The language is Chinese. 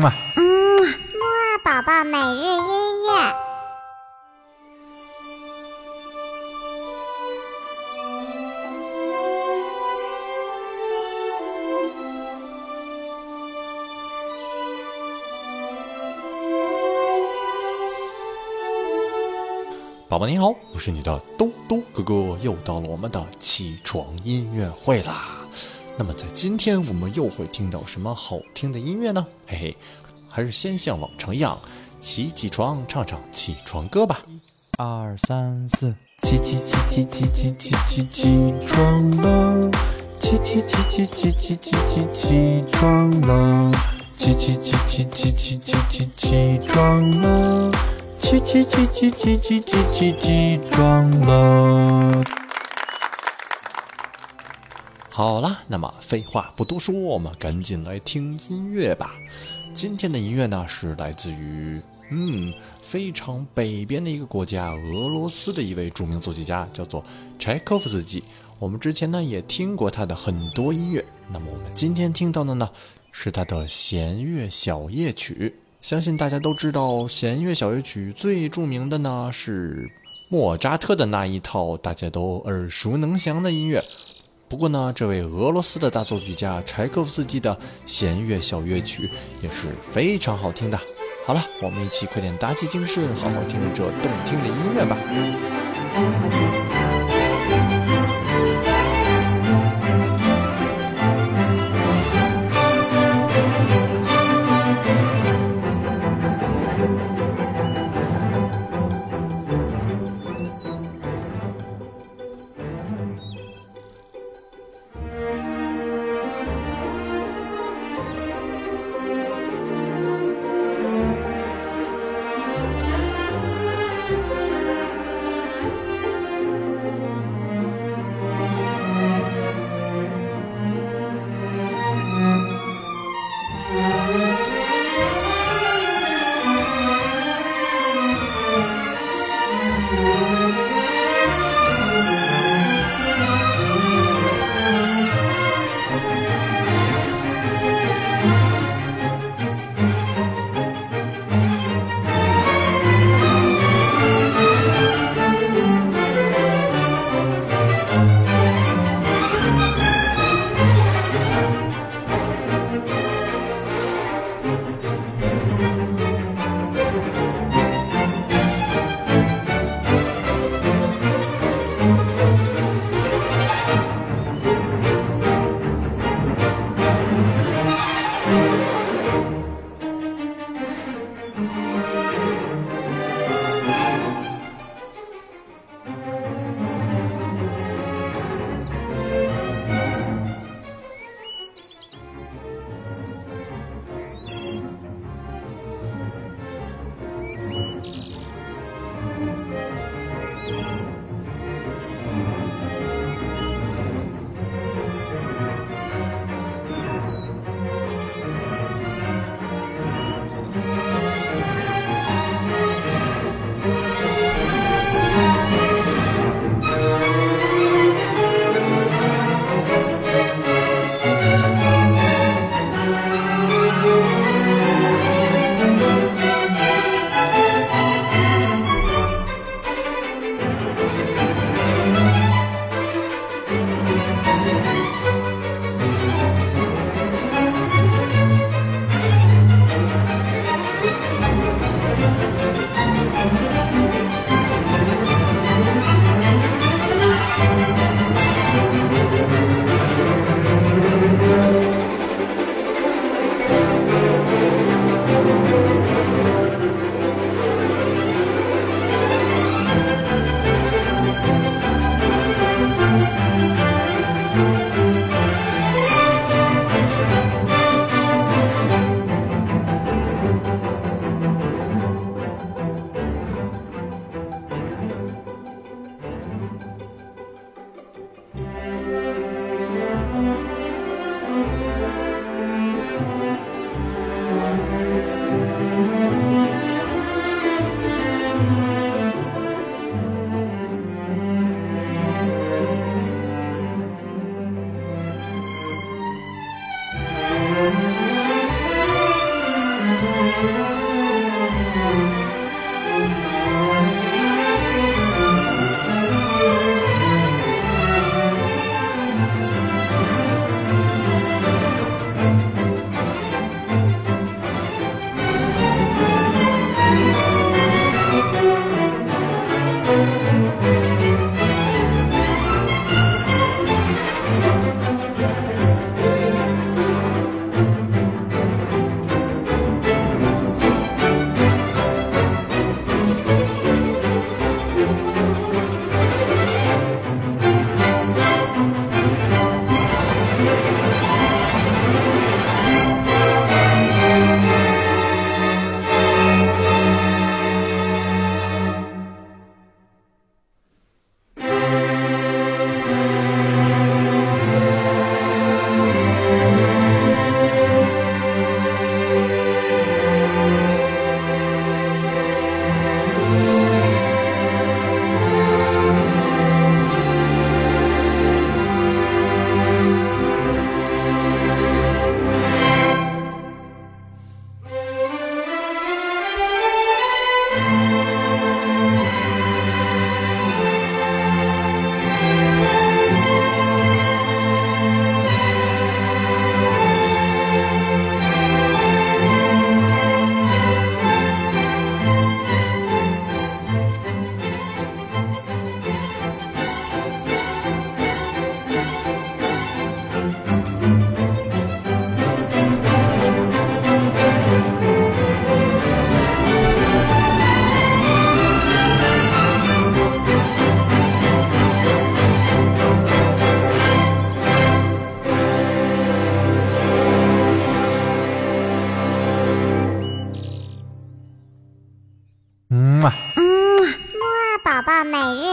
嘛。嗯，木二宝宝每日音乐。宝宝你好，我是你的兜兜哥哥，又到了我们的起床音乐会啦。那么在今天我们又会听到什么好听的音乐呢？嘿嘿，还是先像往常一样，起起床，唱唱起床歌吧。二三四，起起起起起起起起起床了，起起起起起起起起起床了，起起起起起起起起起床了。起起起起起起起起起床了。好了，那么废话不多说，我们赶紧来听音乐吧。今天的音乐呢，是来自于嗯非常北边的一个国家俄罗斯的一位著名作曲家，叫做柴可夫斯基。我们之前呢也听过他的很多音乐，那么我们今天听到的呢是他的弦乐小夜曲。相信大家都知道，弦乐小夜曲最著名的呢是莫扎特的那一套大家都耳熟能详的音乐。不过呢这位俄罗斯的大作曲家柴可夫斯基的弦乐小乐曲也是非常好听的。好了我们一起快点打起精神好好听这动听的音乐吧。mày